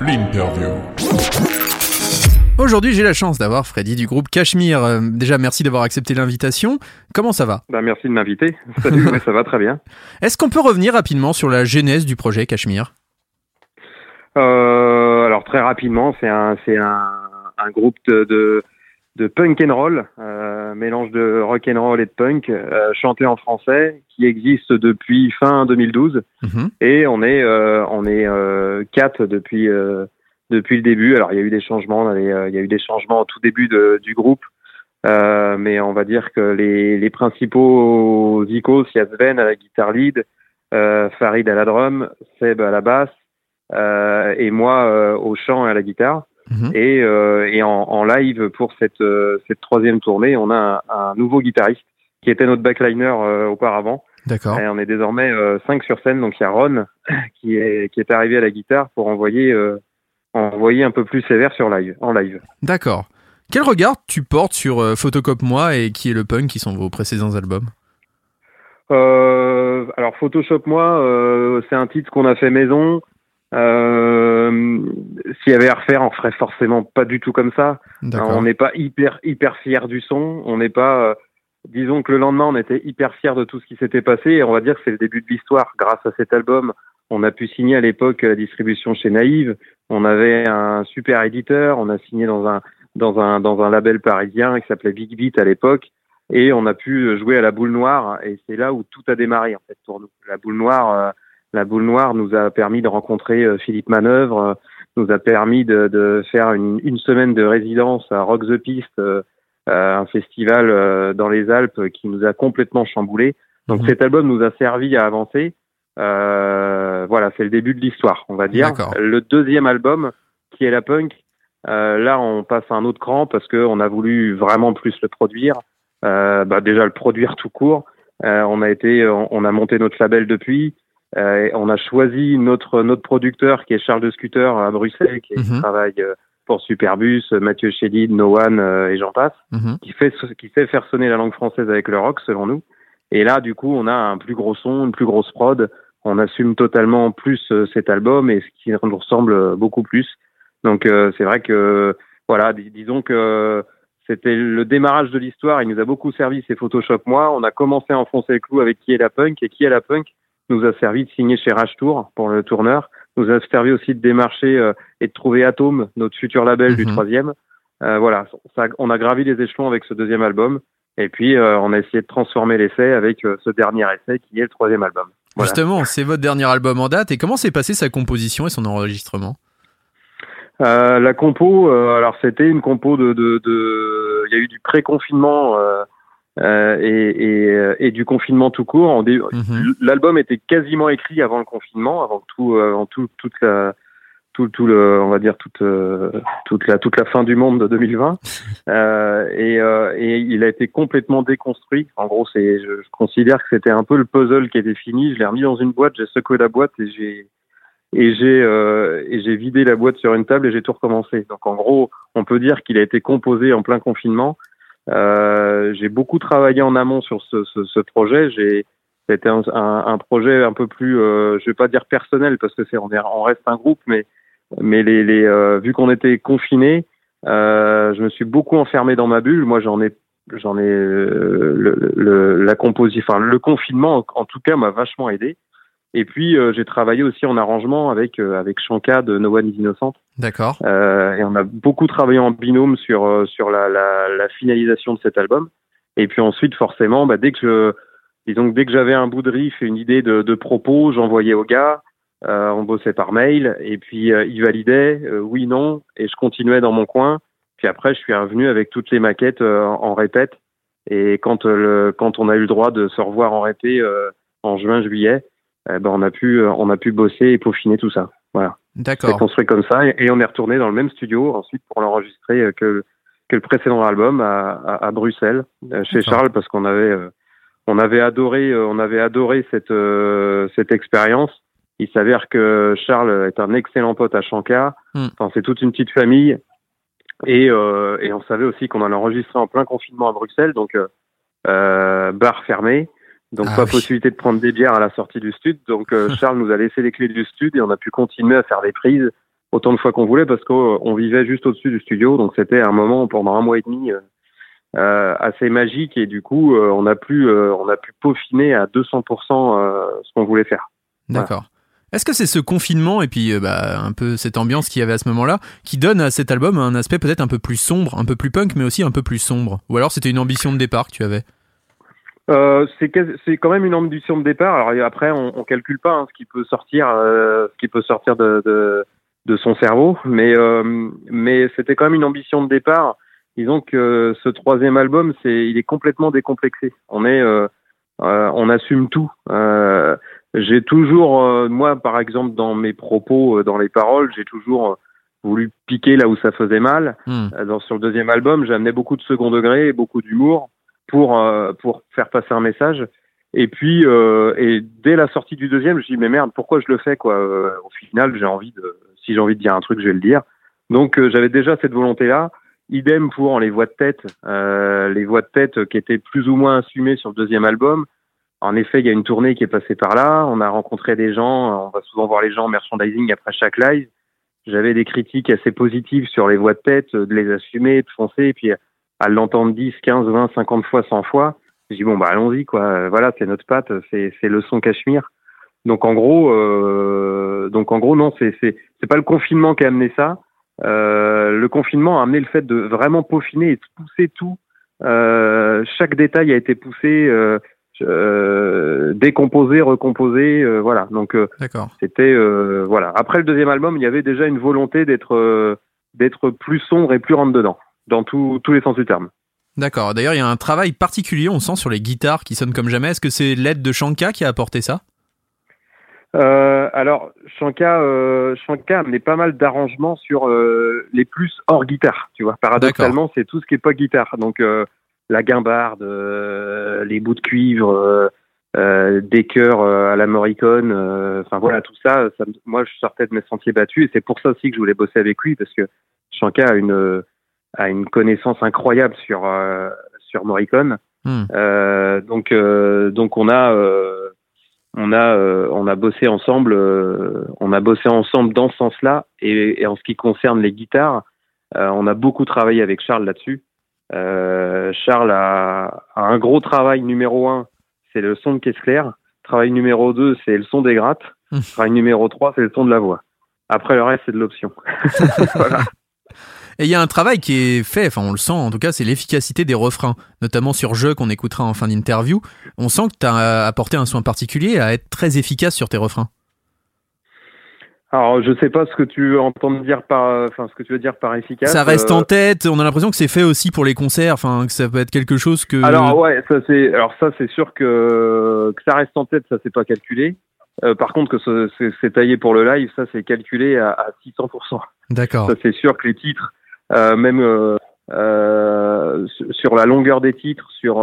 l'interview. Aujourd'hui, j'ai la chance d'avoir Freddy du groupe Cachemire. Euh, déjà, merci d'avoir accepté l'invitation. Comment ça va Bah, merci de m'inviter. Salut, ouais, ça va très bien. Est-ce qu'on peut revenir rapidement sur la genèse du projet Cachemire? Euh, alors très rapidement, c'est un, c'est un, un groupe de, de, de punk and roll, euh, mélange de rock and roll et de punk, euh, chanté en français, qui existe depuis fin 2012. Mhm. Et on est, euh, on est euh, quatre depuis euh, depuis le début. Alors il y a eu des changements, il y a eu des changements au tout début de, du groupe, Euh, mais on va dire que les, les principaux icônes, il y a Sven à la guitare lead, euh, Farid à la drum, Seb à la basse euh, et moi euh, au chant et à la guitare. Mhm. Et, euh, et en, en live pour cette, euh, cette troisième tournée, on a un, un nouveau guitariste qui était notre backliner euh, auparavant. D'accord. Et on est désormais euh, cinq sur scène, donc il y a Ron qui est, qui est arrivé à la guitare pour envoyer, envoyer un peu plus sévère sur live, en live. D'accord. Quel regard tu portes sur Photocop Moi et Qui est le punk qui sont vos précédents albums? Alors Photoshop moi, c'est un titre qu'on a fait maison. Euh, S'il y avait à refaire, on ferait forcément pas du tout comme ça. On n'est pas hyper hyper fier du son. On n'est pas, euh, disons que le lendemain, on était hyper fier de tout ce qui s'était passé. Et on va dire que c'est le début de l'histoire. Grâce à cet album, on a pu signer à l'époque la distribution chez Naïve. On avait un super éditeur. On a signé dans un dans un dans un label parisien qui s'appelait Big Beat à l'époque. Et on a pu jouer à la boule noire. Et c'est là où tout a démarré en fait pour nous. La boule noire. euh, la boule noire nous a permis de rencontrer euh, Philippe Manœuvre, euh, nous a permis de, de faire une, une semaine de résidence à Rock the Piste, euh, euh, un festival euh, dans les Alpes qui nous a complètement chamboulé. Donc Mhm. cet album nous a servi à avancer. Euh, voilà, c'est le début de l'histoire, on va dire. Le deuxième album, qui est la punk, euh, là on passe à un autre cran parce que on a voulu vraiment plus le produire. Euh, bah, déjà le produire tout court. Euh, on a été, on, on a monté notre label depuis. Euh, on a choisi notre notre producteur qui est Charles de Scooter à Bruxelles, qui, Mhm. travaille euh, pour Superbus, euh, Mathieu Chédid, No One euh, et j'en passe, Mhm. qui fait qui sait faire sonner la langue française avec le rock selon nous. Et là, du coup, on a un plus gros son, une plus grosse prod. On assume totalement plus cet album et ce qui nous ressemble beaucoup plus. Donc euh, c'est vrai que voilà, dis- disons que c'était le démarrage de l'histoire. Il nous a beaucoup servi ces Photoshop. Moi, on a commencé à enfoncer le clou avec qui est la punk et qui est la punk nous a servi de signer chez Rage Tour pour le tourneur, nous a servi aussi de démarcher euh, et de trouver Atom, notre futur label du Mhm. troisième. Euh, voilà, ça, on a gravi les échelons avec ce deuxième album, et puis euh, on a essayé de transformer l'essai avec ce dernier essai qui est le troisième album. Voilà. Justement, c'est votre dernier album en date. Et comment s'est passée sa composition et son enregistrement? La compo, alors c'était une compo de, de, de, il y a eu du pré-confinement euh, euh, et, et, euh, et du confinement tout court. Dé- Mhm. L'album était quasiment écrit avant le confinement, avant tout, euh, avant tout, toute la, tout, tout le, on va dire toute, euh, toute la, toute la fin du monde de 2020. Euh, et, euh, et il a été complètement déconstruit. En gros, c'est, je, je considère que c'était un peu le puzzle qui était fini. Je l'ai remis dans une boîte, j'ai secoué la boîte et j'ai, et j'ai, euh, et j'ai vidé la boîte sur une table et j'ai tout recommencé. Donc, en gros, on peut dire qu'il a été composé en plein confinement. Euh, j'ai beaucoup travaillé en amont sur ce, ce, ce projet. J'ai, c'était un, un, un projet un peu plus, euh, je vais pas dire personnel parce que c'est on, on reste un groupe, mais mais les, les euh, vu qu'on était confinés, euh, je me suis beaucoup enfermé dans ma bulle. Moi, j'en ai j'en ai euh, le, le, la composition, enfin le confinement en, en tout cas m'a vachement aidé. Et puis euh, j'ai travaillé aussi en arrangement avec euh, avec Shanka de No One is Innocent. D'accord. Euh, et on a beaucoup travaillé en binôme sur sur la, la, la finalisation de cet album. Et puis ensuite, forcément, bah, dès que je, disons que dès que j'avais un bout de riff et une idée de, de propos, j'envoyais au gars. Euh, on bossait par mail et puis euh, il validait euh, oui non et je continuais dans mon coin. Puis après, je suis revenu avec toutes les maquettes euh, en, répète. Et quand le quand on a eu le droit de se revoir en répé euh, en juin juillet, eh ben on a pu euh, on a pu bosser et peaufiner tout ça. Voilà. C'est D'accord. construit comme ça et, et on est retourné dans le même studio ensuite pour l'enregistrer euh, que, que le précédent album à, à, à Bruxelles euh, chez. Charles parce qu'on avait on avait adoré on avait adoré cette cette expérience. Il s'avère que Charles est un excellent pote à Shankar. Hmm. Enfin c'est toute une petite famille et euh, et on savait aussi qu'on allait enregistrer en plein confinement à Bruxelles donc euh, bar fermé. Donc Ah pas oui. possibilité de prendre des bières à la sortie du stud. Donc euh, Charles nous a laissé les clés du stud et on a pu continuer à faire des prises autant de fois qu'on voulait parce qu'on vivait juste au-dessus du studio, donc c'était un moment pendant un mois et demi euh, assez magique et du coup on a pu on a pu peaufiner à 200% ce qu'on voulait faire. D'accord. Est-ce que c'est ce confinement et puis bah, un peu cette ambiance qu'il y avait à ce moment-là qui donne à cet album un aspect peut-être un peu plus sombre, un peu plus punk, mais aussi un peu plus sombre? Ou alors c'était une ambition de départ que tu avais? Euh, c'est quand même une ambition de départ. Alors après, on, on calcule pas hein, ce qui peut sortir, euh, ce qui peut sortir de, de, de son cerveau, mais euh, mais c'était quand même une ambition de départ. Disons que ce troisième album, c'est il est complètement décomplexé. On est, euh, euh, on assume tout. j'ai toujours, moi par exemple, dans mes propos, dans les paroles, j'ai toujours voulu piquer là où ça faisait mal. Dans, sur le deuxième album, amené beaucoup de second degré et beaucoup d'humour pour euh, pour faire passer un message. Et puis euh, et dès la sortie du deuxième, je dis mais merde, pourquoi je le fais quoi? Euh, Au final, j'ai envie de si j'ai envie de dire un truc, je vais le dire. Donc j'avais déjà cette volonté là. Idem pour les voix de tête, les voix de tête qui étaient plus ou moins assumées sur le deuxième album. En effet, il y a une tournée qui est passée par là. On a rencontré des gens. On va souvent voir les gens en merchandising après chaque live. J'avais des critiques assez positives sur les voix de tête, de les assumer, de foncer. Et puis à l'entendre 10, 15, 20, 50 fois, 100 fois, je dis bon bah allons-y quoi. Voilà, c'est notre patte, c'est c'est le son Cachemire. Donc en gros, euh, donc en gros non, c'est c'est c'est pas le confinement qui a amené ça. Euh, le confinement a amené le fait de vraiment peaufiner et de pousser tout. Euh, chaque détail a été poussé, euh, euh décomposé, recomposé, euh, voilà. Donc c'était voilà. Après le deuxième album, il y avait déjà une volonté d'être d'être plus sombre et plus rentre dedans dans tous les sens du terme. D'accord. D'ailleurs, il y a un travail particulier, on sent, sur les guitares qui sonnent comme jamais. Est-ce que c'est l'aide de Shanka qui a apporté ça? Euh, alors, Shanka, euh, Shanka amené pas mal d'arrangements sur euh, les plus hors guitare, tu vois. Paradoxalement, c'est tout ce qui est pas guitare. Donc, euh, la guimbarde, les bouts de cuivre, des chœurs à la Morricone, enfin voilà, tout ça, ça, Moi, je sortais de mes sentiers battus et c'est pour ça aussi que je voulais bosser avec lui parce que Shanka a une a une connaissance incroyable sur euh, sur Morricone. Euh, donc euh, donc on a on a on a bossé ensemble on a bossé ensemble dans ce sens-là. Et, et, en ce qui concerne les guitares on a beaucoup travaillé avec Charles là-dessus. Charles a, a, un gros travail numéro un c'est le son de caisse claire. Travail numéro deux c'est le son des grattes. Hmm. travail numéro trois c'est le son de la voix. Après le reste c'est de l'option. Voilà. Et il y a un travail qui est fait, enfin on le sent en tout cas, c'est l'efficacité des refrains, notamment sur Jeu qu'on écoutera en fin d'interview. On sent que tu as apporté un soin particulier à être très efficace sur tes refrains. Alors, je sais pas ce que tu entends dire par, enfin, ce que tu veux dire par efficace. Ça reste en euh, tête. On a l'impression que c'est fait aussi pour les concerts. Enfin, que ça peut être quelque chose que. Alors ouais, ça c'est, alors ça c'est sûr que que ça reste en tête, ça c'est pas calculé. Euh, par contre, que c'est taillé pour le live, ça c'est calculé à, à 600%. D'accord. Ça c'est sûr que les titres, même euh, euh, sur la longueur des titres, sur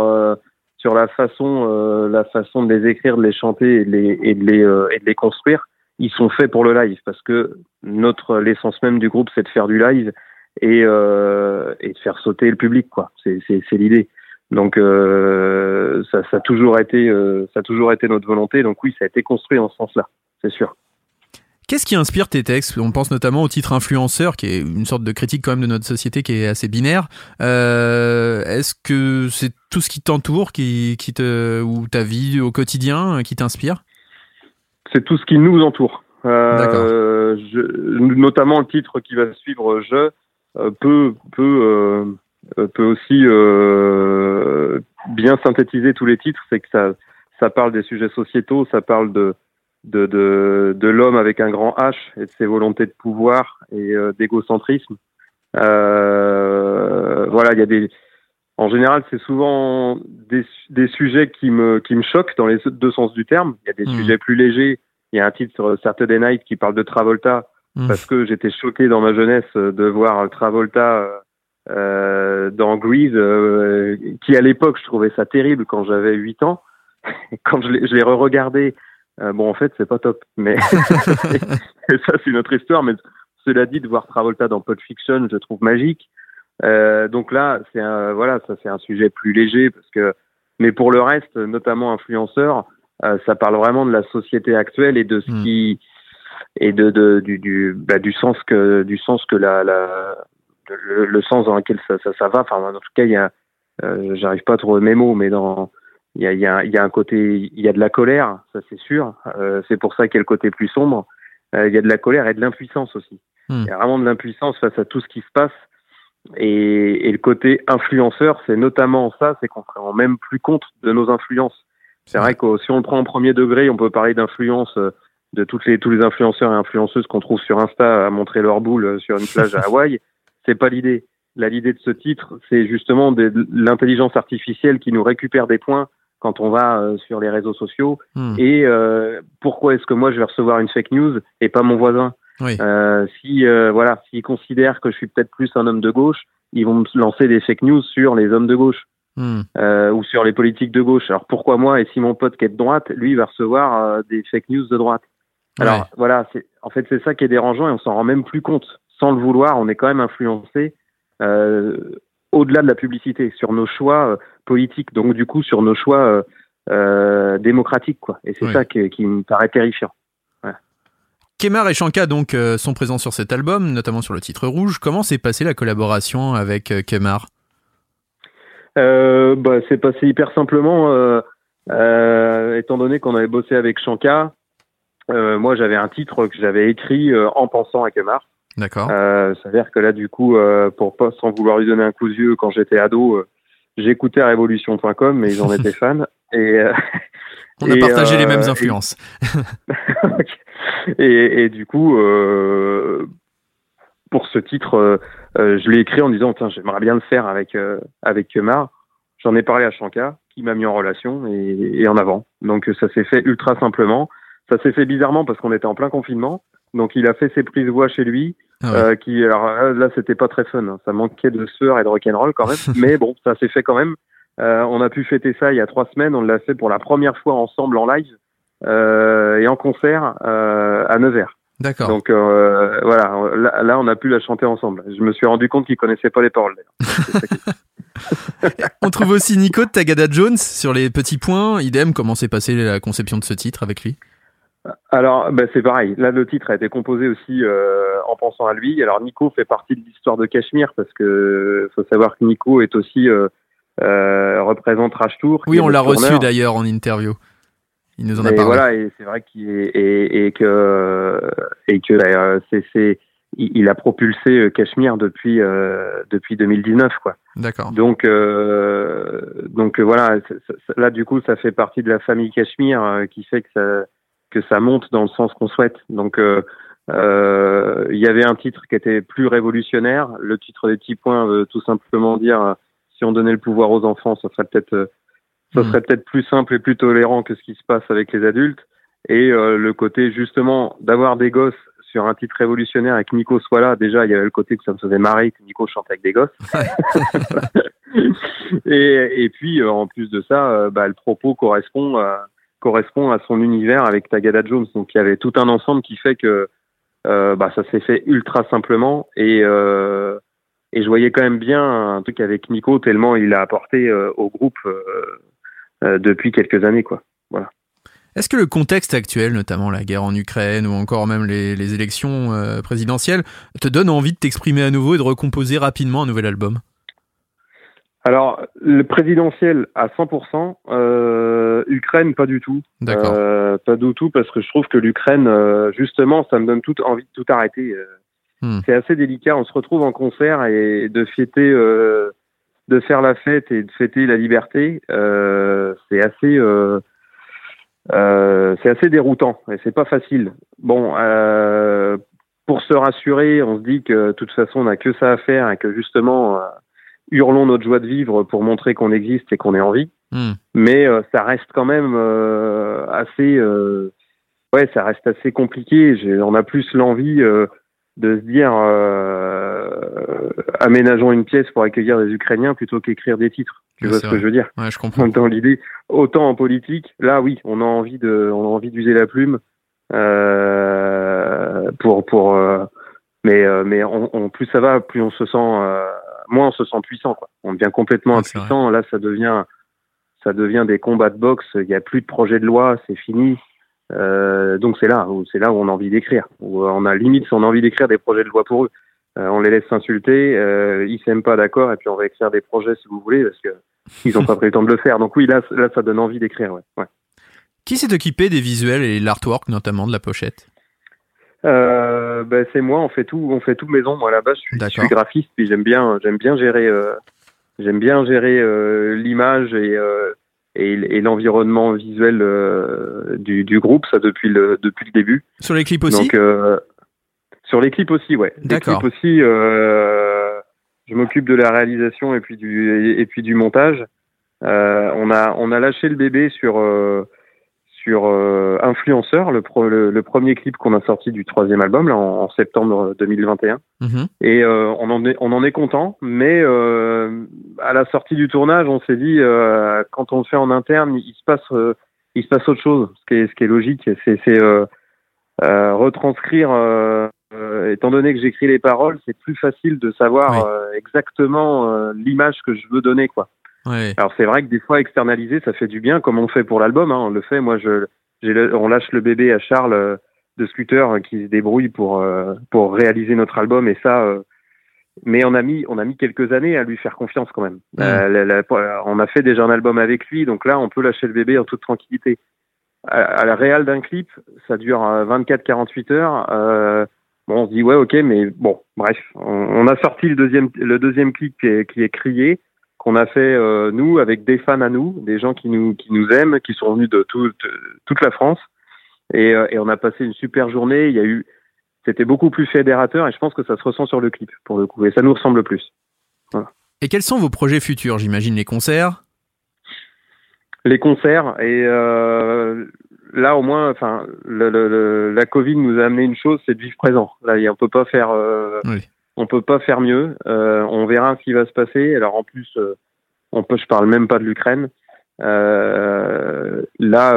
sur la façon la façon de les écrire, de les chanter et de les et de les, et de les construire, ils sont faits pour le live parce que notre l'essence même du groupe c'est de faire du live et euh, et de faire sauter le public quoi. C'est l'idée. Donc euh, ça, ça a toujours été euh, ça a toujours été notre volonté. Donc oui, ça a été construit en ce sens-là, c'est sûr. Qu'est-ce qui inspire tes textes? On pense notamment au titre influenceur, qui est une sorte de critique quand même de notre société qui est assez binaire. Euh, Est-ce que c'est tout ce qui t'entoure, qui, qui te, ou ta vie au quotidien, euh, qui t'inspire? C'est tout ce qui nous entoure. Euh, je, notamment le titre qui va suivre, je euh, peut peut euh, peut aussi bien synthétiser tous les titres. C'est que ça ça parle des sujets sociétaux, ça parle de de, de, de l'homme avec un grand H et de ses volontés de pouvoir et euh, d'égocentrisme. Euh, voilà, il y a des. En général, c'est souvent des, des sujets qui me qui me choquent dans les deux sens du terme. Il y a des mmh. sujets plus légers. Il y a un titre sur Saturday Night qui parle de Travolta mmh. parce que j'étais choqué dans ma jeunesse de voir Travolta euh, dans Grease, euh, qui à l'époque je trouvais ça terrible quand j'avais 8 ans. quand je l'ai re-regardé euh, bon, en fait, c'est pas top. Mais ça, c'est notre histoire. Mais cela dit, de voir Travolta dans Pulp Fiction, je trouve magique. Euh, donc là, c'est un, voilà, ça c'est un sujet plus léger parce que, mais pour le reste, notamment influenceur, euh, ça parle vraiment de la société actuelle et de ce hmm. qui, et de, de du du, bah, du sens que du sens que la, la le, sens dans lequel ça, ça, ça va. Enfin, en tout cas, il y a, euh, j'arrive pas à trouver mes mots, mais dans il y a, y, a, il y a un côté, il y a de la colère, ça c'est sûr. Euh, c'est pour ça qu'il y a le côté plus sombre. Euh, il y a de la colère et de l'impuissance aussi. Hmm. Il y a vraiment de l'impuissance face à tout ce qui se passe. Et, et le côté influenceur, c'est notamment ça, c'est qu'on se rend même plus compte de nos influences. C'est vrai que si on le prend en premier degré, on peut parler d'influence euh, de toutes les, tous les influenceurs et influenceuses qu'on trouve sur Insta à montrer leur boule euh, sur une plage à Hawaï. C'est pas l'idée. L'idée de ce titre, c'est justement de l'intelligence artificielle qui nous récupère des points quand on va euh, sur les réseaux sociaux. Hmm. Et euh, pourquoi est-ce que moi je vais recevoir une fake news et pas mon voisin? Oui. euh, Si euh, voilà, s'ils considèrent que je suis peut-être plus un homme de gauche, ils vont me lancer des fake news sur les hommes de gauche hmm. euh, ou sur les politiques de gauche. Alors pourquoi moi et si mon pote qui est de droite, lui va recevoir des fake news de droite? Alors voilà, c'est en fait c'est ça qui est dérangeant et on s'en rend même plus compte. Sans le vouloir, on est quand même influencé au-delà de la publicité sur nos choix politique, donc du coup sur nos choix euh, euh, démocratiques. Quoi. Et c'est ça qui, qui, me paraît terrifiant. Ouais. Kemar et Shanka donc euh, sont présents sur cet album, notamment sur le titre rouge. Comment s'est passée la collaboration avec Kemar euh, bah, C'est passé hyper simplement, euh, étant donné qu'on avait bossé avec Shanka. moi, j'avais un titre que j'avais écrit en pensant à Kemar. D'accord. Euh, ça veut dire que là, du coup, pour pas sans vouloir lui donner un coup de vieux, quand j'étais ado, j'écoutais Révolution.com, mais ils en étaient fans. Et, euh, On a partagé les mêmes euh, influences. Et, et, du coup, euh, pour ce titre, je l'ai écrit en disant tiens, j'aimerais bien le faire avec avec Kemar. J'en ai parlé à Shanka, qui m'a mis en relation et, et en avant. Donc ça s'est fait ultra simplement. Ça s'est fait bizarrement parce qu'on était en plein confinement. Donc il a fait ses prises de voix chez lui. Ah euh, qui alors là c'était pas très fun, hein. ça manquait de sueur et de rock'n'roll quand même, mais bon ça s'est fait quand même. Euh, on a pu fêter ça il y a trois semaines, on l'a fait pour la première fois ensemble en live euh, et en concert euh, à Nevers. D'accord. Donc euh, voilà, là, là, on a pu la chanter ensemble. Je me suis rendu compte qu'il connaissait pas les paroles. on trouve aussi Nico de Tagada Jones sur les petits points. Idem, comment s'est passée la conception de ce titre avec lui? Alors, ben c'est pareil. Là, le titre a été composé aussi euh, en pensant à lui. Alors, Nico fait partie de l'histoire de Cachemire parce que faut savoir que Nico est aussi euh, euh, représente Tour. Oui, on l'a reçu d'ailleurs en interview. Il nous en a et parlé. Voilà, et c'est vrai qu'il est, et, et, que et que euh, c'est c'est il, a propulsé euh, Cachemire depuis euh, depuis 2019 quoi. D'accord. Donc euh, donc voilà, là du coup ça fait partie de la famille Cachemire qui fait que ça que ça monte dans le sens qu'on souhaite. Donc, euh, euh, il y avait un titre qui était plus révolutionnaire. Le titre des petits points veut tout simplement dire euh, si on donnait le pouvoir aux enfants, ça serait peut-être ça hmm. serait peut-être plus simple et plus tolérant que ce qui se passe avec les adultes. Et le côté justement d'avoir des gosses sur un titre révolutionnaire et que Nico soit là, déjà il y avait le côté que ça me faisait marrer que Nico chante avec des gosses. et, et puis en plus de ça, bah, le propos correspond à, correspond à son univers avec Tagada Jones. Donc il y avait tout un ensemble qui fait que euh, bah, ça s'est fait ultra simplement et euh, et je voyais quand même bien un truc avec Nico tellement il a apporté euh, au groupe depuis quelques années quoi. Est-ce que le contexte actuel, notamment la guerre en Ukraine ou encore même les, élections présidentielles, te donne envie de t'exprimer à nouveau et de recomposer rapidement un nouvel album? Alors, le présidentiel à 100%, euh, Ukraine pas du tout. D'accord. Euh, pas du tout parce que je trouve que l'Ukraine, euh, justement, ça me donne tout envie de tout arrêter. Euh. Hmm. C'est assez délicat. On se retrouve en concert et de fêter, euh, de faire la fête et de fêter la liberté, c'est assez, c'est assez déroutant et c'est pas facile. Bon, pour se rassurer, on se dit que de toute façon, on n'a que ça à faire et que justement hurlons notre joie de vivre pour montrer qu'on existe et qu'on est en vie. Hmm. Mais euh, ça reste quand même euh, assez, euh, ouais, ça reste assez compliqué. On a plus l'envie de se dire aménageons une pièce pour accueillir des Ukrainiens plutôt qu'écrire des titres. Tu vois ce que je veux dire? Ouais, je comprends. Dans l'idée, autant en politique, là oui, on a envie de, on a envie d'user la plume pour pour, mais mais on, plus ça va, plus on se sent moins on se sent puissant. Quoi. On devient complètement impuissant. Là, ça devient, ça devient des combats de boxe. Il n'y a plus de projet de loi, c'est fini. donc c'est là où c'est là où on a envie d'écrire. Où on a limite on a envie d'écrire des projets de loi pour eux. on les laisse s'insulter, ils s'aiment pas d'accord et puis on va écrire des projets si vous voulez parce que ils ont pas pris le temps de le faire. Donc oui là là ça donne envie d'écrire. Ouais. ouais. Qui s'est occupé des visuels et l'artwork notamment de la pochette? Euh, ben, c'est moi, on fait tout, on fait tout maison. Moi là-bas, je suis, graphiste, puis j'aime bien, j'aime bien gérer, euh, j'aime bien gérer euh, l'image et, euh, et, et l'environnement visuel euh, du, du, groupe, ça depuis le depuis le début. Sur les clips aussi. Donc sur les clips aussi, ouais. D'accord. Les clips aussi, je m'occupe de la réalisation et puis du et, puis du montage. on a on a lâché le bébé sur sur euh, Influenceur, le, le, premier clip qu'on a sorti du troisième album là, en, septembre 2021. Mhm. Et euh, on, en est, on en est content, mais euh, à la sortie du tournage, on s'est dit euh, quand on le fait en interne, il se passe, il se passe autre chose. Ce qui est, ce qui est logique, c'est retranscrire. étant donné que j'écris les paroles, c'est plus facile de savoir exactement l'image que je veux donner, quoi. Alors c'est vrai que des fois externaliser, ça fait du bien, comme on fait pour l'album. Hein, on le fait. Moi, je, on lâche le bébé à Charles euh, de Scooter euh, qui se débrouille pour euh, pour réaliser notre album et ça. mais on a mis on a mis quelques années à lui faire confiance quand même. on a fait déjà un album avec lui, donc là on peut lâcher le bébé en toute tranquillité. À, la réal d'un clip, ça dure 24-48 heures. bon, on se dit ouais ok, mais bon, bref, on, a sorti le deuxième le deuxième clip qui est, qui est crié qu'on a fait euh, nous avec des fans à nous, des gens qui nous qui nous aiment, qui sont venus de, toute la France, et, euh, et, on a passé une super journée. Il y a eu, c'était beaucoup plus fédérateur, et je pense que ça se ressent sur le clip pour le coup, et ça nous ressemble plus. Et quels sont vos projets futurs? J'imagine les concerts. Les concerts et euh, là au moins, enfin, le, la Covid nous a amené une chose, c'est de vivre présent. Là, on peut pas faire. Oui on peut pas faire mieux. Euh, on verra ce qui va se passer. Alors en plus, euh, on peut, je parle même pas de l'Ukraine. Euh, là,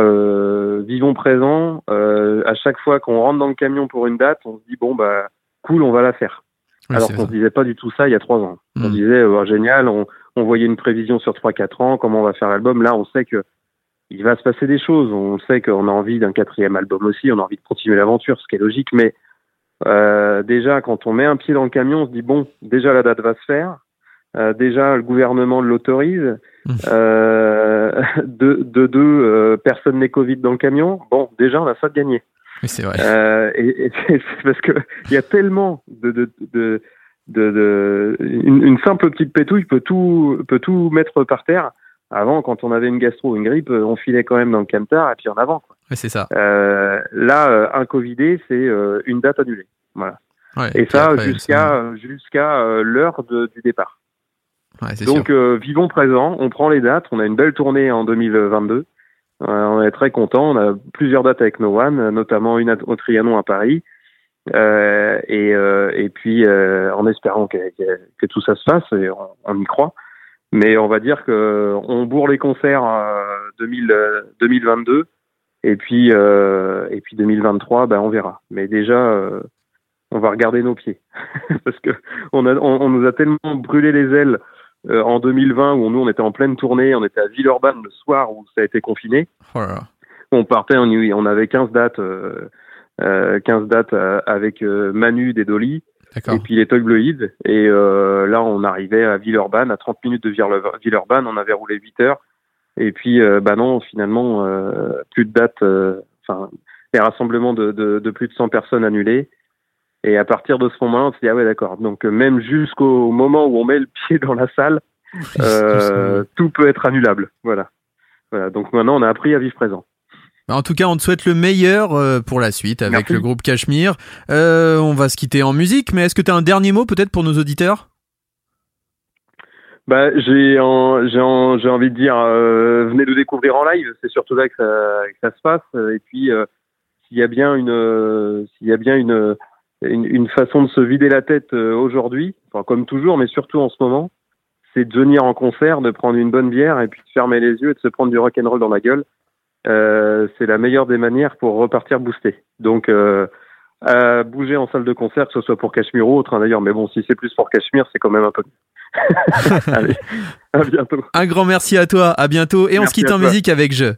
vivons présent. à chaque fois qu'on rentre dans le camion pour une date, on se dit bon bah cool, on va la faire. Alors qu'on se disait pas du tout ça il y a trois ans. On hmm. disait oh, génial, on, on, voyait une prévision sur trois quatre ans, comment on va faire l'album. Là, on sait que il va se passer des choses. On sait qu'on a envie d'un quatrième album aussi, on a envie de continuer l'aventure, ce qui est logique, mais euh, déjà, quand on met un pied dans le camion, on se dit bon, déjà la date va se faire. Euh, déjà, le gouvernement l'autorise. Mmh. Euh, de, de deux, euh, personne n'est Covid dans le camion. Bon, déjà, on a ça de gagner. Oui, c'est vrai. Euh, et, et c'est parce que il y a tellement de, de, de, de, de une, une, simple petite pétouille peut tout peut tout mettre par terre. Avant, quand on avait une gastro ou une grippe, on filait quand même dans le camtar et puis en avant. Oui, c'est ça. Euh, là, euh, un Covidé, c'est euh, une date annulée. Voilà. Ouais, et, ça jusqu'à jusqu'à l'heure du départ. Ouais, Donc vivons présent, on prend les dates, on a une belle tournée en 2022. on est très content, on a plusieurs dates avec No One, notamment une au Trianon à Paris. et, et puis en espérant que, que, que, tout ça se fasse, et on, on y croit. Mais on va dire que on bourre les concerts 2000, 2022 et puis euh, et puis 2023, ben on verra. Mais déjà, euh, on va regarder nos pieds parce que on, a, on, nous a tellement brûlé les ailes euh, en 2020 où nous on était en pleine tournée, on était à Villeurbanne le soir où ça a été confiné. On partait, on, on avait 15 dates, 15 dates avec Manu des Dolly et puis les Toy Bleuides. Et euh, là, on arrivait à Villeurbanne, à 30 minutes de Villeurbanne, on avait roulé 8 heures. Et puis, euh, bah non, finalement, euh, plus de dates, enfin, les rassemblements de, de, de, plus de 100 personnes annulés. Et à partir de ce moment-là, on se dit, ah ouais, d'accord. Donc, même jusqu'au moment où on met le pied dans la salle, tout peut être annulable. Voilà. Voilà. Donc maintenant, on a appris à vivre présent. Bah, en tout cas, on te souhaite le meilleur euh, pour la suite avec le groupe Cachemire. Euh, on va se quitter en musique, mais est-ce que tu as un dernier mot peut-être pour nos auditeurs? Bah, j'ai j'ai envie de dire euh, venez nous découvrir en live, c'est surtout là que ça, se passe et puis s'il y a bien une s'il y a bien une, une, façon de se vider la tête aujourd'hui, enfin, comme toujours mais surtout en ce moment, c'est de venir en concert, de prendre une bonne bière et puis de fermer les yeux et de se prendre du rock and roll dans la gueule euh, c'est la meilleure des manières pour repartir booster. Donc, euh, bouger en salle de concert, que ce soit pour Cachemire ou autre, hein, d'ailleurs. Mais bon, si c'est plus pour Cachemire, c'est quand même un peu. Allez, à bientôt. Un grand merci à toi, à bientôt. Et on se quitte en musique avec Je.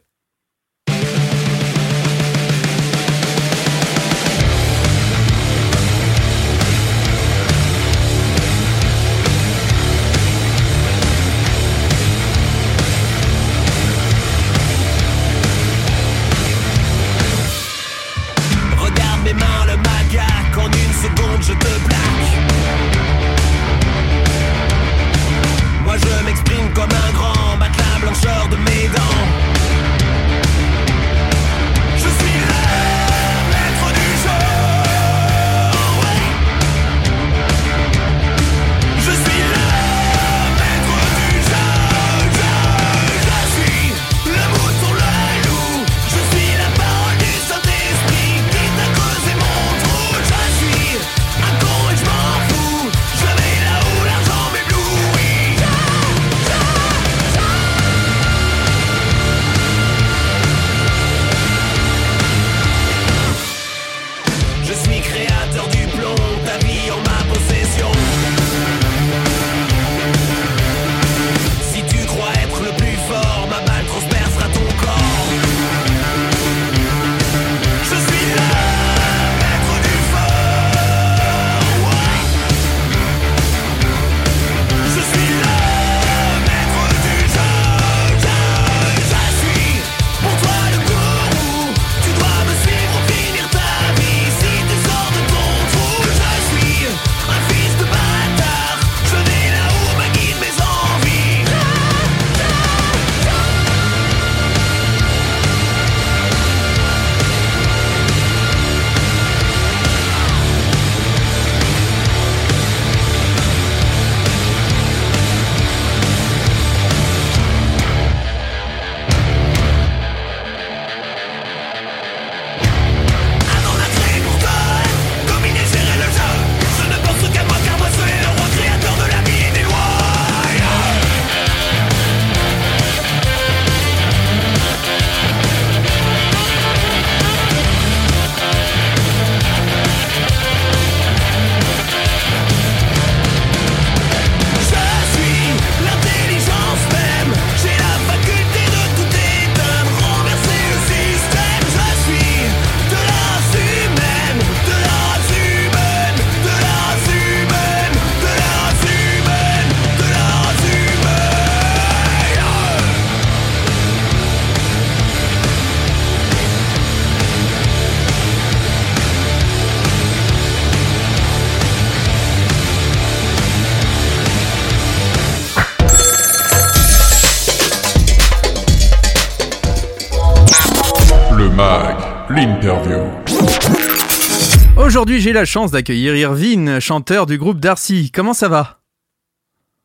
Aujourd'hui, j'ai la chance d'accueillir Irvine, chanteur du groupe Darcy. Comment ça va?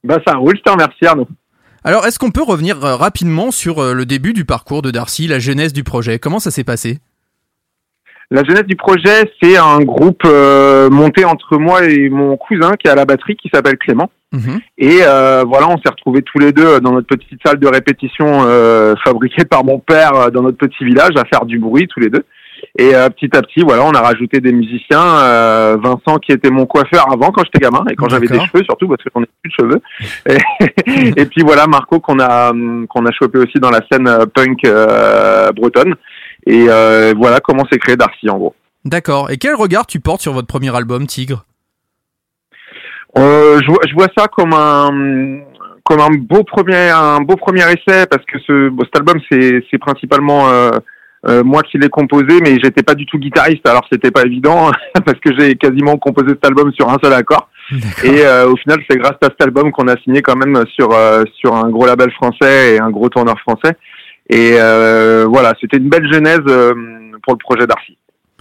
Bah ça roule, je te remercie Arnaud. Alors, est-ce qu'on peut revenir euh, rapidement sur euh, le début du parcours de Darcy, la genèse du projet? Comment ça s'est passé? La genèse du projet, c'est un groupe euh, monté entre moi et mon cousin qui est à la batterie, qui s'appelle Clément. Mhm. Et voilà, on s'est retrouvés tous les deux dans notre petite salle de répétition fabriquée par mon père dans notre petit village à faire du bruit tous les deux. Et euh, petit à petit, voilà, on a rajouté des musiciens. Euh, Vincent, qui était mon coiffeur avant, quand j'étais gamin, et quand j'avais des cheveux, surtout parce qu'on n'a plus de cheveux. Et, puis voilà, Marco, qu'on a qu'on a chopé aussi dans la scène euh, punk bretonne. Et voilà comment s'est créé Darcy, en gros. D'accord. Et quel regard tu portes sur votre premier album, Tigre? Je, vois, je vois ça comme un comme un beau premier un beau premier essai parce que ce cet album c'est c'est principalement euh, moi qui l'ai composé, mais j'étais pas du tout guitariste, alors c'était pas évident parce que j'ai quasiment composé cet album sur un seul accord. Et euh, au final, c'est grâce à cet album qu'on a signé quand même sur euh, sur un gros label français et un gros tourneur français. Et voilà, c'était une belle genèse pour le projet Darcy.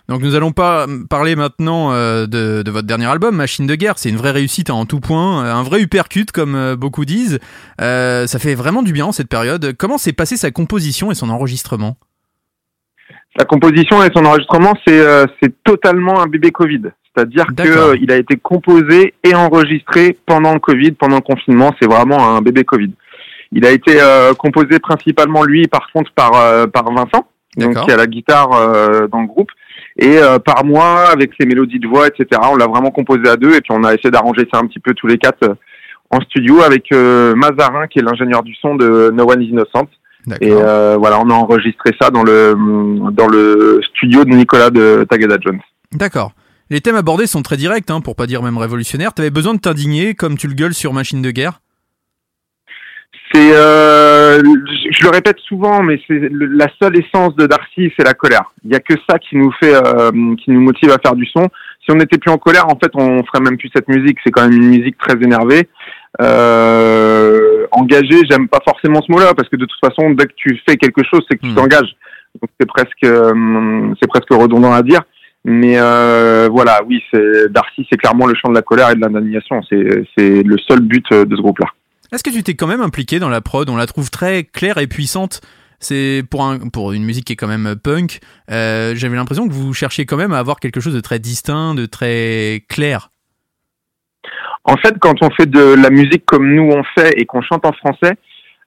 Donc nous allons pas parler maintenant de, de, votre dernier album, Machine de guerre. C'est une vraie réussite en tout point, un vrai uppercut comme beaucoup disent. ça fait vraiment du bien en cette période. Comment s'est passé sa composition et son enregistrement? La composition et son enregistrement, c'est euh, c'est totalement un bébé Covid. C'est-à-dire qu'il euh, a été composé et enregistré pendant le Covid, pendant le confinement. C'est vraiment un bébé Covid. Il a été euh, composé principalement lui, par contre, par par Vincent, donc qui a la guitare dans le groupe, et par moi avec ses mélodies de voix, etc. On l'a vraiment composé à deux, et puis on a essayé d'arranger ça un petit peu tous les quatre en studio avec Mazarin, qui est l'ingénieur du son de No One Is Innocent. Et euh, voilà, on a enregistré ça dans le dans le studio de Nicolas de Tagada Jones. D'accord. Les thèmes abordés sont très directs, hein, pour pas dire même révolutionnaires. T'avais besoin de t'indigner comme tu le gueules sur Machine de guerre? C'est, euh, je le répète souvent, mais c'est la seule essence de Darcy, c'est la colère. Il y a que ça qui nous fait, euh, qui nous motive à faire du son. Si on n'était plus en colère, en fait, on ferait même plus cette musique. C'est quand même une musique très énervée. Euh, engagé, j'aime pas forcément ce mot-là parce que de toute façon, dès que tu fais quelque chose, c'est que tu hmm. t'engages. Donc c'est presque, euh, c'est presque redondant à dire. Mais euh, voilà, oui, c'est Darcy, c'est clairement le chant de la colère et de l'indignation. C'est c'est le seul but de ce groupe-là. Est-ce que tu t'es quand même impliqué dans la prod? On la trouve très claire et puissante. C'est pour un pour une musique qui est quand même punk. J'avais l'impression que vous cherchiez quand même à avoir quelque chose de très distinct, de très clair. En fait, quand on fait de la musique comme nous on fait et qu'on chante en français,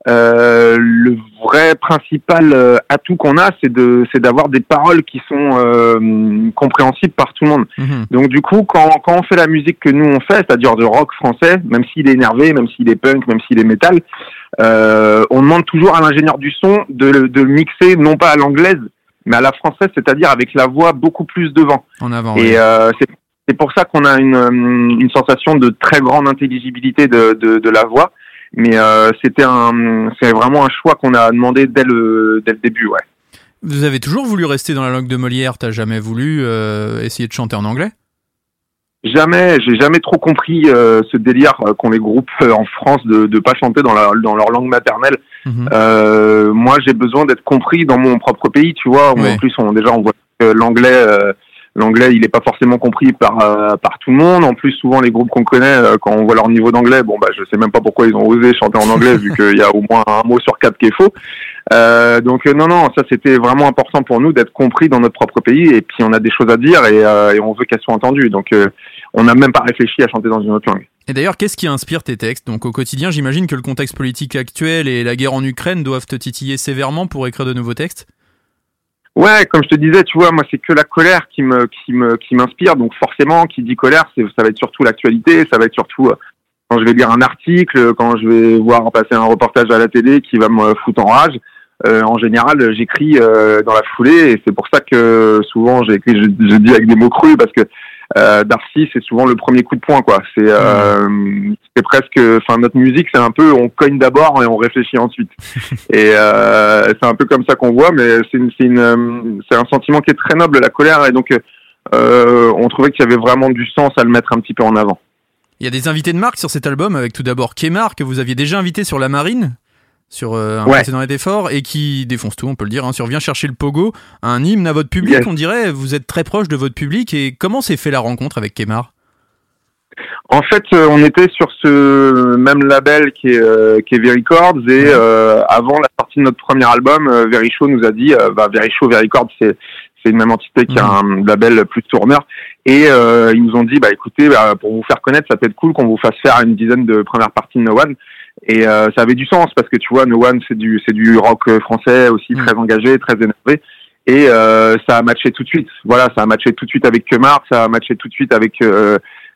euh, le vrai principal euh, atout qu'on a, c'est de, c'est d'avoir des paroles qui sont euh, compréhensibles par tout le monde. Mhm. Donc du coup, quand, quand on fait la musique que nous on fait, c'est-à-dire de rock français, même s'il est énervé, même s'il est punk, même s'il est métal, euh, on demande toujours à l'ingénieur du son de, de mixer non pas à l'anglaise, mais à la française, c'est-à-dire avec la voix beaucoup plus devant. En avant. Et c'est c'est pour ça qu'on a une, euh, une sensation de très grande intelligibilité de, de, de la voix. Mais euh, c'était un, c'est vraiment un choix qu'on a demandé dès le, dès le début, ouais. Vous avez toujours voulu rester dans la langue de Molière. T'as jamais voulu euh, essayer de chanter en anglais? Jamais, j'ai jamais trop compris euh, ce délire qu'ont les groupes en France de ne pas chanter dans, la, dans leur langue maternelle. Mhm. Moi, j'ai besoin d'être compris dans mon propre pays, tu vois. En plus, on, déjà, on voit que l'anglais l'anglais il n'est pas forcément compris par euh, par tout le monde. En plus, souvent les groupes qu'on connaît, euh, quand on voit leur niveau d'anglais, bon bah je sais même pas pourquoi ils ont osé chanter en anglais vu qu'il y a au moins un mot sur quatre qui est faux. Euh, donc non non, ça c'était vraiment important pour nous d'être compris dans notre propre pays et puis on a des choses à dire et, et on veut qu'elles soient entendues. Donc on n'a même pas réfléchi à chanter dans une autre langue. Et d'ailleurs, qu'est-ce qui inspire tes textes? Donc au quotidien, j'imagine que le contexte politique actuel et la guerre en Ukraine doivent te titiller sévèrement pour écrire de nouveaux textes? Ouais, comme je te disais, tu vois, moi c'est que la colère qui me qui me qui m'inspire. Donc forcément, qui dit colère, c'est ça va être surtout l'actualité, ça va être surtout euh, quand je vais lire un article, quand je vais voir passer un reportage à la télé qui va me foutre en rage. Euh, en général, j'écris euh, dans la foulée et c'est pour ça que souvent j'écris, je, je dis avec des mots crus parce que euh, Darcy, c'est souvent le premier coup de poing, quoi. C'est euh, c'est presque, enfin notre musique, c'est un peu, on cogne d'abord et on réfléchit ensuite. et euh, c'est un peu comme ça qu'on voit, mais c'est c'est une, c'est un sentiment qui est très noble, la colère, et donc on trouvait qu'il y avait vraiment du sens à le mettre un petit peu en avant. Il y a des invités de marque sur cet album, avec tout d'abord Kemar que vous aviez déjà invité sur La Marine sur un précédent été fort et qui défonce tout, on peut le dire, hein, sur Viens chercher le pogo, un hymne à votre public, on dirait, vous êtes très proche de votre public et comment s'est fait la rencontre avec Kemar? En fait, euh, on était sur ce même label qui est, euh, qui est Very Chords et euh, avant la sortie de notre premier album, Very Show nous a dit, bah, Very Show, Very Chords, c'est c'est une même entité qui a un label plus tourneur et ils nous ont dit, bah écoutez, bah, pour vous faire connaître, ça peut être cool qu'on vous fasse faire une dizaine de premières parties de No One. Et ça avait du sens parce que tu vois, No One, c'est du c'est du rock français aussi très engagé, très énervé. Et ça a matché tout de suite. Voilà, ça a matché tout de suite avec Kemar, ça a matché tout de suite avec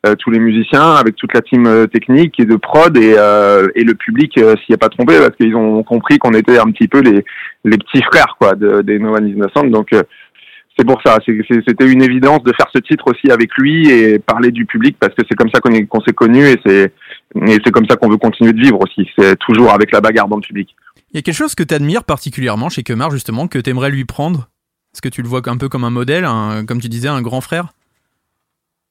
euh, tous les musiciens, avec toute la team euh, technique et de prod et, euh, et le public s'y est pas trompé parce qu'ils ont compris qu'on était un petit peu les, les petits frères quoi de, des No One Innocent. Donc c'est pour ça, c'était une évidence de faire ce titre aussi avec lui et parler du public parce que c'est comme ça qu'on qu'on s'est connus et c'est et c'est comme ça qu'on veut continuer de vivre aussi. C'est toujours avec la bagarre dans le public. Il y a quelque chose que tu admires particulièrement chez Kemar justement que tu aimerais lui prendre? Est-ce que tu le vois un peu comme un modèle, comme tu disais, un grand frère?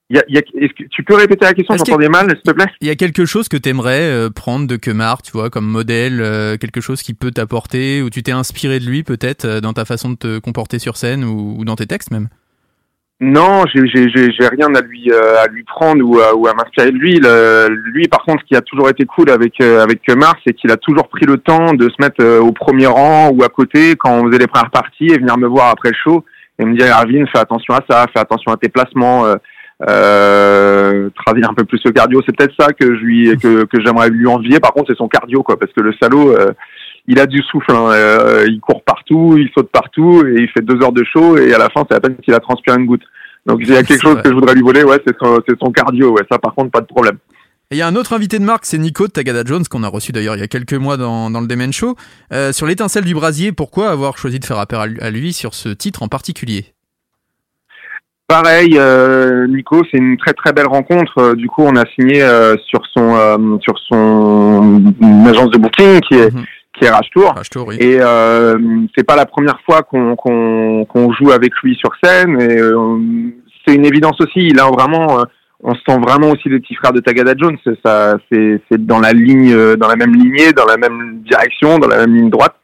Y a, y a, que tu peux répéter la question? J'entendais mal, s'il te plaît. Il y a quelque chose que tu aimerais euh, prendre de Kemar, tu vois, comme modèle, euh, quelque chose qui peut t'apporter, ou tu t'es inspiré de lui peut-être euh, dans ta façon de te comporter sur scène ou, dans tes textes même? Non, j'ai rien à lui à lui prendre ou à, ou à m'inspirer de lui. Le, lui, par contre, ce qui a toujours été cool avec avec Kemar, c'est qu'il a toujours pris le temps de se mettre au premier rang ou à côté quand on faisait les premières parties et venir me voir après le show et me dire Arvin, fais attention à ça, fais attention à tes placements euh, travailler un peu plus le cardio. C'est peut-être ça que je lui que, que j'aimerais lui envier. Par contre, c'est son cardio, quoi, parce que le salaud, euh, il a du souffle. Hein. Euh, il court partout, il saute partout et il fait deux heures de show et à la fin, c'est à peine qu'il a transpiré une goutte. Donc il y a quelque chose que je voudrais lui voler, ouais, c'est son, son, cardio, ouais, ça par contre pas de problème. Et il y a un autre invité de marque, c'est Nico de Tagada Jones, qu'on a reçu d'ailleurs il y a quelques mois dans, dans le Demen Show. Euh, sur l'étincelle du brasier, pourquoi avoir choisi de faire appel à lui sur ce titre en particulier? Pareil, euh, Nico, c'est une très très belle rencontre. Du coup, on a signé euh, sur son euh, sur son agence de booking qui est mhm. Qui est Rage Tour. oui. Et c'est pas la première fois qu'on qu'on qu'on joue avec lui sur scène. Et c'est une évidence aussi. Il a vraiment, on sent vraiment aussi les petits frères de Tagada Jones. Ça, c'est dans la ligne, dans la même lignée, dans la même direction, dans la même ligne droite.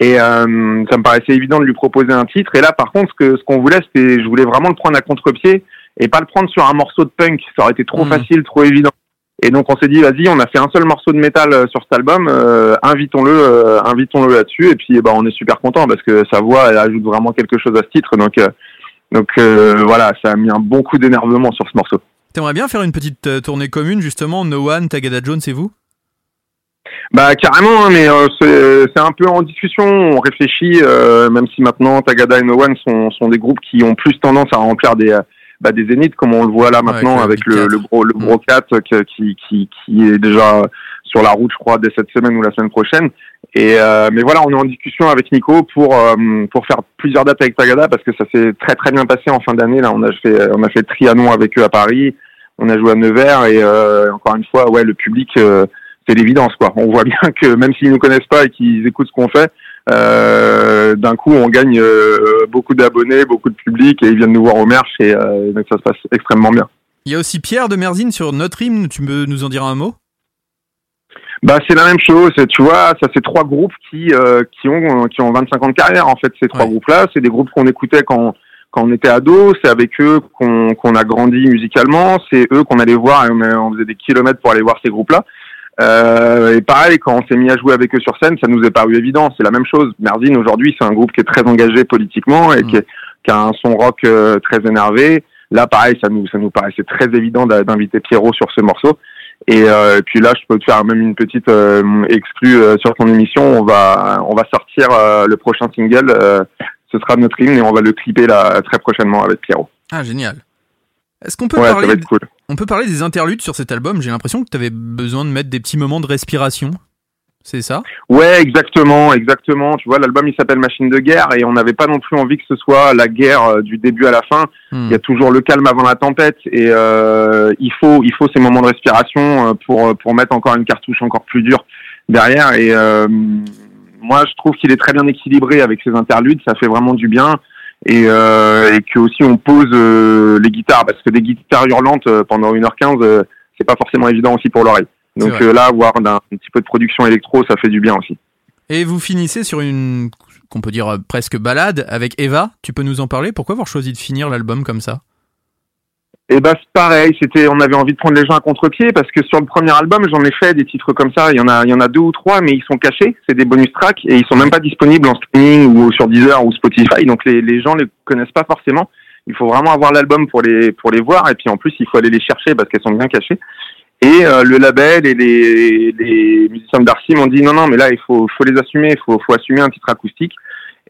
Et euh, ça me paraissait évident de lui proposer un titre. Et là, par contre, ce que ce qu'on voulait, c'était, je voulais vraiment le prendre à contre-pied et pas le prendre sur un morceau de punk. Ça aurait été trop mm. facile, trop évident. Et donc on s'est dit, vas-y, on a fait un seul morceau de métal euh, sur cet album, euh, invitons-le, euh, invitons-le là-dessus. Et puis, bah, on est super content parce que sa voix, elle ajoute vraiment quelque chose à ce titre. Donc, donc voilà, ça a mis un bon coup d'énervement sur ce morceau. T'aimerais bien faire une petite tournée commune, justement, No One, Tagada Jones et vous? Bah carrément, hein, mais c'est un peu en discussion. On réfléchit, même si maintenant Tagada et No One sont, sont des groupes qui ont plus tendance à remplir des bah, des zéniths, comme on le voit là maintenant avec, le, le, gros le gros 4 mm. qui, qui qui est déjà sur la route, je crois, dès cette semaine ou la semaine prochaine. Et mais voilà, on est en discussion avec Nico pour pour faire plusieurs dates avec Tagada parce que ça s'est très très bien passé en fin d'année. Là, on a fait on a fait Trianon avec eux à Paris, on a joué à Nevers et encore une fois, ouais, le public c'est l'évidence quoi. On voit bien que même s'ils nous connaissent pas et qu'ils écoutent ce qu'on fait, euh, d'un coup on gagne euh, beaucoup d'abonnés, beaucoup de public et ils viennent nous voir au merch et euh, donc ça se passe extrêmement bien. Il y a aussi Pierre de Merzine sur notre hymne, tu peux nous en dire un mot? Bah c'est la même chose, tu vois, ça c'est trois groupes qui qui ont qui ont 25 ans de carrière en fait ces trois groupes là, c'est des groupes qu'on écoutait quand quand on était ado, c'est avec eux qu'on qu'on a grandi musicalement, c'est eux qu'on allait voir et on, on faisait des kilomètres pour aller voir ces groupes là. Euh, et pareil, quand on s'est mis à jouer avec eux sur scène, ça nous est paru évident. C'est la même chose. Merzine aujourd'hui, c'est un groupe qui est très engagé politiquement et qui, qui, a un son rock euh, très énervé. Là, pareil, ça nous ça nous paraissait très évident d'inviter Pierrot sur ce morceau. Et, euh, puis là, je peux te faire même une petite euh, exclue sur ton émission. On va on va sortir le prochain single. ce sera notre hymne et on va le clipper là très prochainement avec Pierrot. Ah génial. Est-ce qu'on peut parler on peut parler des interludes sur cet album? J'ai l'impression que tu avais besoin de mettre des petits moments de respiration. C'est ça? Ouais, exactement, exactement. Tu vois, l'album il s'appelle Machine de guerre et on n'avait pas non plus envie que ce soit la guerre euh, du début à la fin. Hmm. Il y a toujours le calme avant la tempête et euh, il faut il faut ces moments de respiration euh, pour pour mettre encore une cartouche encore plus dure derrière. Et moi, je trouve qu'il est très bien équilibré avec ces interludes. Ça fait vraiment du bien et, euh, et que aussi on pose euh, les guitares parce que des guitares hurlantes euh, pendant 1h15 euh, c'est pas forcément évident aussi pour l'oreille. Donc là avoir un, petit peu de production électro ça fait du bien aussi. Et vous finissez sur une qu'on peut dire presque balade avec Eva. Tu peux nous en parler? Pourquoi avoir choisi de finir l'album comme ça? Et bah c'est pareil, c'était on avait envie de prendre les gens à contre-pied parce que sur le premier album, j'en ai fait des titres comme ça, il y en a il y en a deux ou trois mais ils sont cachés, c'est des bonus tracks et ils sont même pas disponibles en streaming ou sur Deezer ou Spotify. Donc les les gens les connaissent pas forcément. Il faut vraiment avoir l'album pour les pour les voir. Et puis en plus il faut aller les chercher parce qu'elles sont bien cachées. Et euh, le label et les, les musiciens Darcy m'ont dit non non mais là il faut faut les assumer, il faut faut assumer un titre acoustique.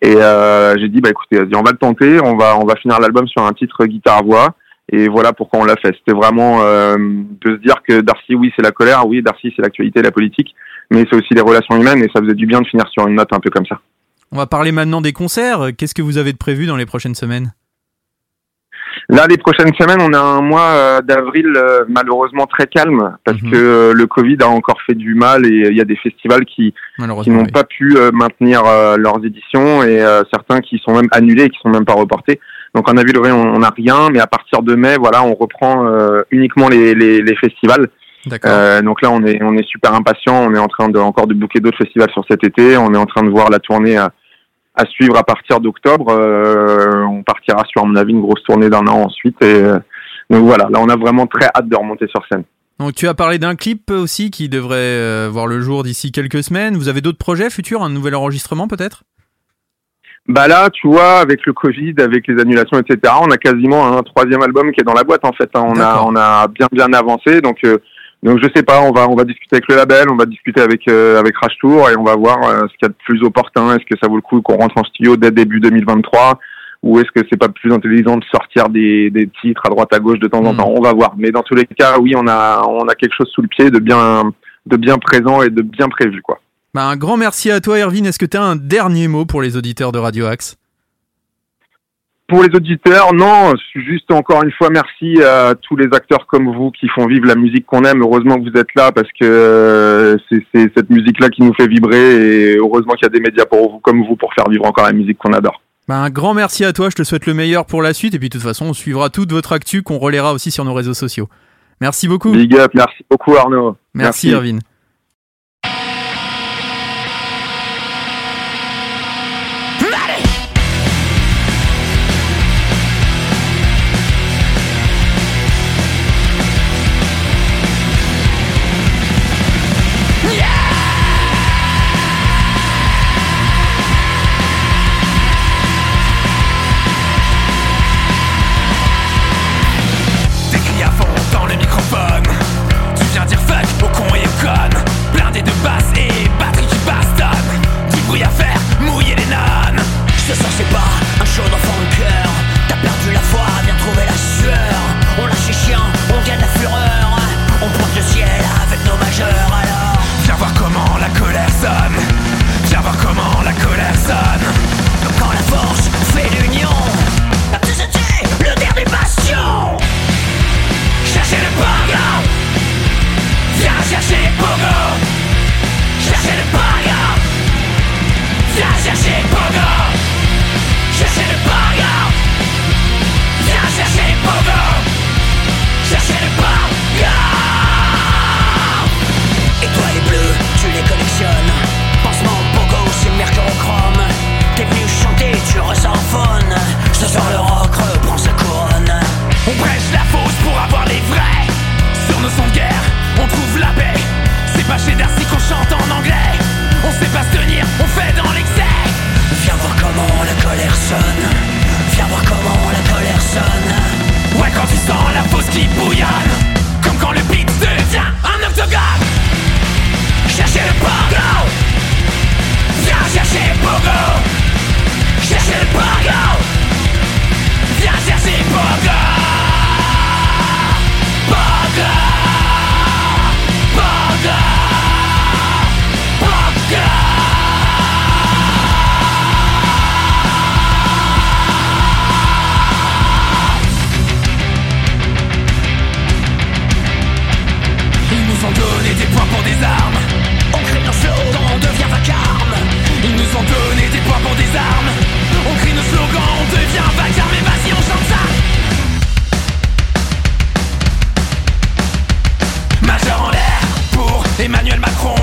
Et euh, j'ai dit bah écoutez, on va le tenter, on va on va finir l'album sur un titre guitare voix et voilà pourquoi on l'a fait. C'était vraiment euh, de se dire que Darcy, oui, c'est la colère, oui, Darcy, c'est l'actualité, la politique, mais c'est aussi les relations humaines et ça faisait du bien de finir sur une note un peu comme ça. On va parler maintenant des concerts. Qu'est-ce que vous avez de prévu dans les prochaines semaines? Là, les prochaines semaines, on a un mois euh, d'avril euh, malheureusement très calme parce mhm. que le Covid a encore fait du mal et il y a des festivals qui, qui n'ont pas pu maintenir leurs éditions et certains qui sont même annulés et qui sont même pas reportés. Donc en avril, on n'a rien, mais à partir de mai, voilà, on reprend euh, uniquement les, les, les festivals. Euh, donc là, on est on est super impatient. On est en train de encore de booker d'autres festivals sur cet été. On est en train de voir la tournée à, à suivre à partir d'octobre. Euh, on partira sur, à mon avis, une grosse tournée d'un an ensuite. Et euh, donc voilà, là, on a vraiment très hâte de remonter sur scène. Donc tu as parlé d'un clip aussi qui devrait voir le jour d'ici quelques semaines. Vous avez d'autres projets futurs, un nouvel enregistrement peut-être? Bah là, tu vois, avec le Covid, avec les annulations, etc., on a quasiment un troisième album qui est dans la boîte en fait. Hein. On a on a bien bien avancé, donc euh, donc je sais pas, on va on va discuter avec le label, on va discuter avec euh, avec Rash Tour et on va voir euh, ce qu'il y a de plus opportun. Est-ce que ça vaut le coup qu'on rentre en studio dès début 2023 ou est-ce que c'est pas plus intelligent de sortir des, des titres à droite à gauche de temps en hmm. temps On va voir. Mais dans tous les cas, oui, on a on a quelque chose sous le pied de bien de bien présent et de bien prévu quoi. Bah, un grand merci à toi, Erwin. Est-ce que tu as un dernier mot pour les auditeurs de Radio Axe? Pour les auditeurs, non, juste encore une fois merci à tous les acteurs comme vous qui font vivre la musique qu'on aime. Heureusement que vous êtes là parce que euh, c'est cette musique-là qui nous fait vibrer et heureusement qu'il y a des médias pour vous comme vous pour faire vivre encore la musique qu'on adore. Bah, un grand merci à toi, je te souhaite le meilleur pour la suite et puis de toute façon on suivra toute votre actu qu'on relaiera aussi sur nos réseaux sociaux. Merci beaucoup. Big up, merci beaucoup Arnaud. Merci, merci. Erwin. On crie nos slogans, on devient vacarme. Ils nous ont donné des points pour des armes. On crie nos slogans, on devient vacarme. Et vas-y on chante ça. Majeur en l'air pour Emmanuel Macron.